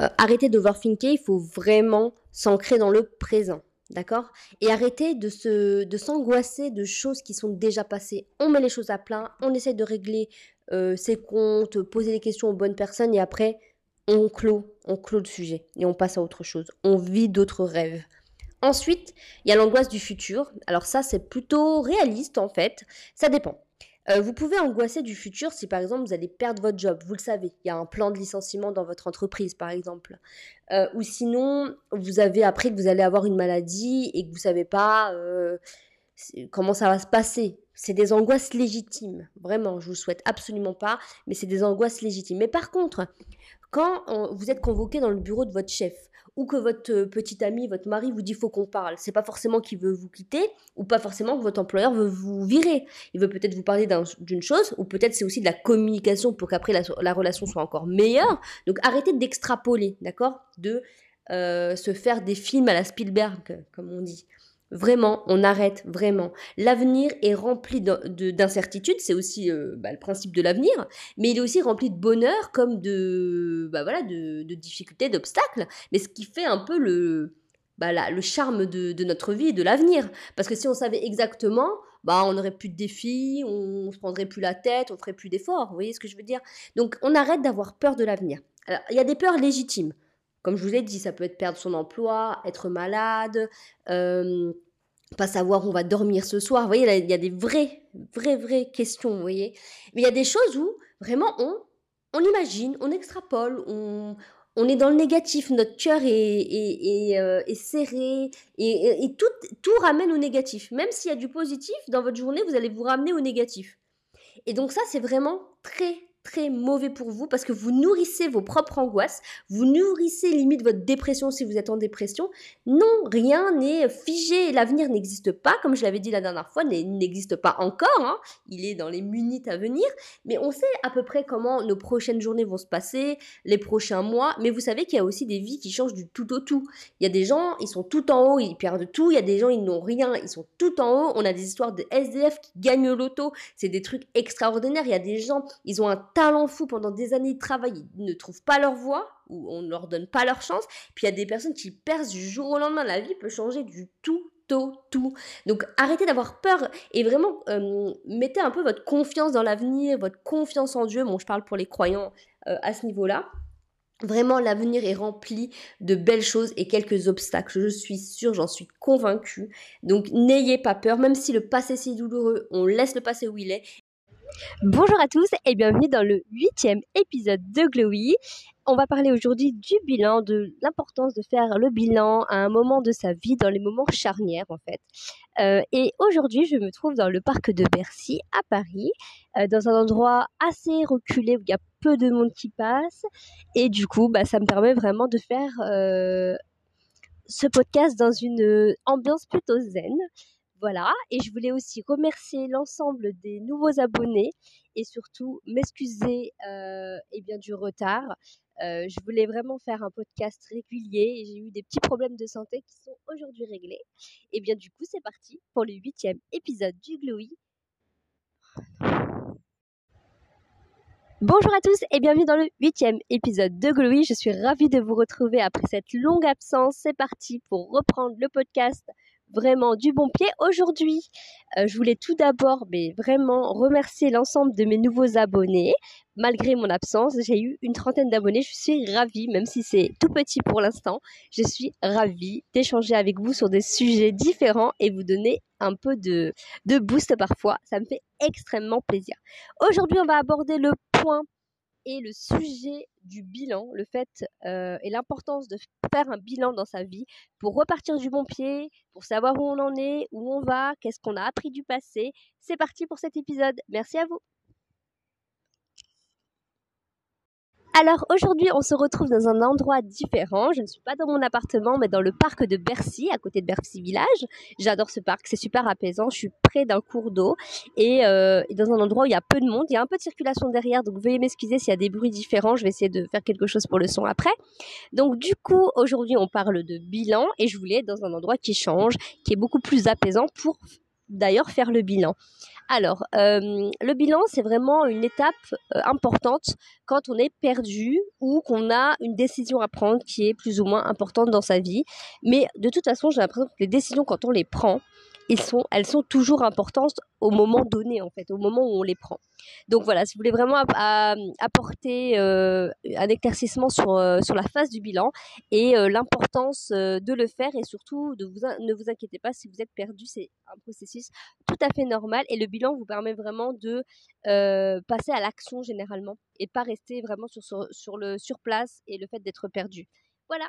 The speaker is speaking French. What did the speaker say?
euh, arrêtez d'overthinker, il faut vraiment s'ancrer dans le présent. D'accord? Et arrêtez de, se, de s'angoisser de choses qui sont déjà passées. On met les choses à plat, on essaie de régler euh, ses comptes, poser des questions aux bonnes personnes et après, on clôt, on clôt le sujet et on passe à autre chose. On vit d'autres rêves. Ensuite, il y a l'angoisse du futur. Alors ça, c'est plutôt réaliste en fait. Ça dépend. Euh, vous pouvez angoisser du futur si par exemple vous allez perdre votre job. Vous le savez, il y a un plan de licenciement dans votre entreprise par exemple. Euh, ou sinon, vous avez appris que vous allez avoir une maladie et que vous ne savez pas euh, comment ça va se passer. C'est des angoisses légitimes. Vraiment, je vous souhaite absolument pas, mais c'est des angoisses légitimes. Mais par contre, quand vous êtes convoqué dans le bureau de votre chef, ou que votre euh, petit ami, votre mari vous dit faut qu'on parle. C'est pas forcément qu'il veut vous quitter ou pas forcément que votre employeur veut vous virer. Il veut peut-être vous parler d'une chose ou peut-être c'est aussi de la communication pour qu'après la, relation soit encore meilleure. Donc arrêtez d'extrapoler, d'accord? De euh, se faire des films à la Spielberg, comme on dit. Vraiment, on arrête, vraiment. L'avenir est rempli d'incertitudes, c'est aussi euh, bah, le principe de l'avenir, mais il est aussi rempli de bonheur comme de, bah, voilà, de, difficultés, d'obstacles, mais ce qui fait un peu le, bah, le charme de, notre vie et de l'avenir. Parce que si on savait exactement, bah, on n'aurait plus de défis, on ne se prendrait plus la tête, on ferait plus d'efforts, vous voyez ce que je veux dire? Donc on arrête d'avoir peur de l'avenir. Alors, il y a des peurs légitimes. Comme je vous l'ai dit, ça peut être perdre son emploi, être malade, euh, pas savoir où on va dormir ce soir. Vous voyez, il y a des vraies, vraies, vraies questions, vous voyez. Mais il y a des choses où vraiment on, on imagine, on extrapole, on, on est dans le négatif, notre cœur est, est, est, euh, serré et, et, tout, tout ramène au négatif. Même s'il y a du positif, dans votre journée, vous allez vous ramener au négatif. Et donc ça, c'est vraiment très, très mauvais pour vous parce que vous nourrissez vos propres angoisses, vous nourrissez limite votre dépression si vous êtes en dépression. Non, rien n'est figé, l'avenir n'existe pas, comme je l'avais dit la dernière fois, n'existe pas encore, hein. il est dans les minutes à venir, mais on sait à peu près comment nos prochaines journées vont se passer, les prochains mois, mais vous savez qu'il y a aussi des vies qui changent du tout au tout. Il y a des gens, ils sont tout en haut, ils perdent tout, il y a des gens, ils n'ont rien, ils sont tout en haut, on a des histoires de SDF qui gagnent l'auto, c'est des trucs extraordinaires, il y a des gens, ils ont un talent fou pendant des années de travail, ils ne trouvent pas leur voie ou on ne leur donne pas leur chance. Puis il y a des personnes qui percent du jour au lendemain. La vie peut changer du tout tout, tout. Donc arrêtez d'avoir peur et vraiment euh, mettez un peu votre confiance dans l'avenir, votre confiance en Dieu. Bon, je parle pour les croyants euh, à ce niveau-là. Vraiment, l'avenir est rempli de belles choses et quelques obstacles. Je suis sûre, j'en suis convaincue. Donc n'ayez pas peur, même si le passé est si douloureux, on laisse le passé où il est Bonjour à tous et bienvenue dans le huitième épisode de Glowy. On va parler aujourd'hui du bilan, de l'importance de faire le bilan à un moment de sa vie, dans les moments charnières en fait. Euh, et aujourd'hui, je me trouve dans le parc de Bercy à Paris, euh, dans un endroit assez reculé où il y a peu de monde qui passe. Et du coup, bah, ça me permet vraiment de faire euh, ce podcast dans une ambiance plutôt zen. Voilà, et je voulais aussi remercier l'ensemble des nouveaux abonnés et surtout m'excuser euh, eh du retard. Euh, je voulais vraiment faire un podcast régulier et j'ai eu des petits problèmes de santé qui sont aujourd'hui réglés. Et bien du coup, c'est parti pour le huitième épisode du Glowy. Bonjour à tous et bienvenue dans le huitième épisode de Glowy. Je suis ravie de vous retrouver après cette longue absence. C'est parti pour reprendre le podcast vraiment du bon pied. Aujourd'hui, euh, je voulais tout d'abord, mais vraiment remercier l'ensemble de mes nouveaux abonnés. Malgré mon absence, j'ai eu une trentaine d'abonnés. Je suis ravie, même si c'est tout petit pour l'instant. Je suis ravie d'échanger avec vous sur des sujets différents et vous donner un peu de, de boost parfois. Ça me fait extrêmement plaisir. Aujourd'hui, on va aborder le point et le sujet du bilan, le fait euh, et l'importance de faire un bilan dans sa vie pour repartir du bon pied, pour savoir où on en est, où on va, qu'est-ce qu'on a appris du passé. C'est parti pour cet épisode. Merci à vous. Alors aujourd'hui, on se retrouve dans un endroit différent. Je ne suis pas dans mon appartement, mais dans le parc de Bercy, à côté de Bercy Village. J'adore ce parc, c'est super apaisant. Je suis près d'un cours d'eau et, euh, dans un endroit où il y a peu de monde. Il y a un peu de circulation derrière, donc veuillez m'excuser s'il y a des bruits différents. Je vais essayer de faire quelque chose pour le son après. Donc du coup, aujourd'hui, on parle de bilan et je voulais être dans un endroit qui change, qui est beaucoup plus apaisant pour d'ailleurs faire le bilan. Alors, le bilan, c'est vraiment une étape importante quand on est perdu ou qu'on a une décision à prendre qui est plus ou moins importante dans sa vie. Mais de toute façon, j'ai l'impression que les décisions, quand on les prend, sont, elles sont toujours importantes au moment donné, en fait, au moment où on les prend. Donc voilà, si vous voulez vraiment apporter euh, un éclaircissement sur, euh, sur la phase du bilan et euh, l'importance de le faire et surtout de ne vous inquiétez pas si vous êtes perdu, c'est un processus tout à fait normal et le bilan vous permet vraiment de passer à l'action généralement et pas rester vraiment sur le sur place et le fait d'être perdu. Voilà.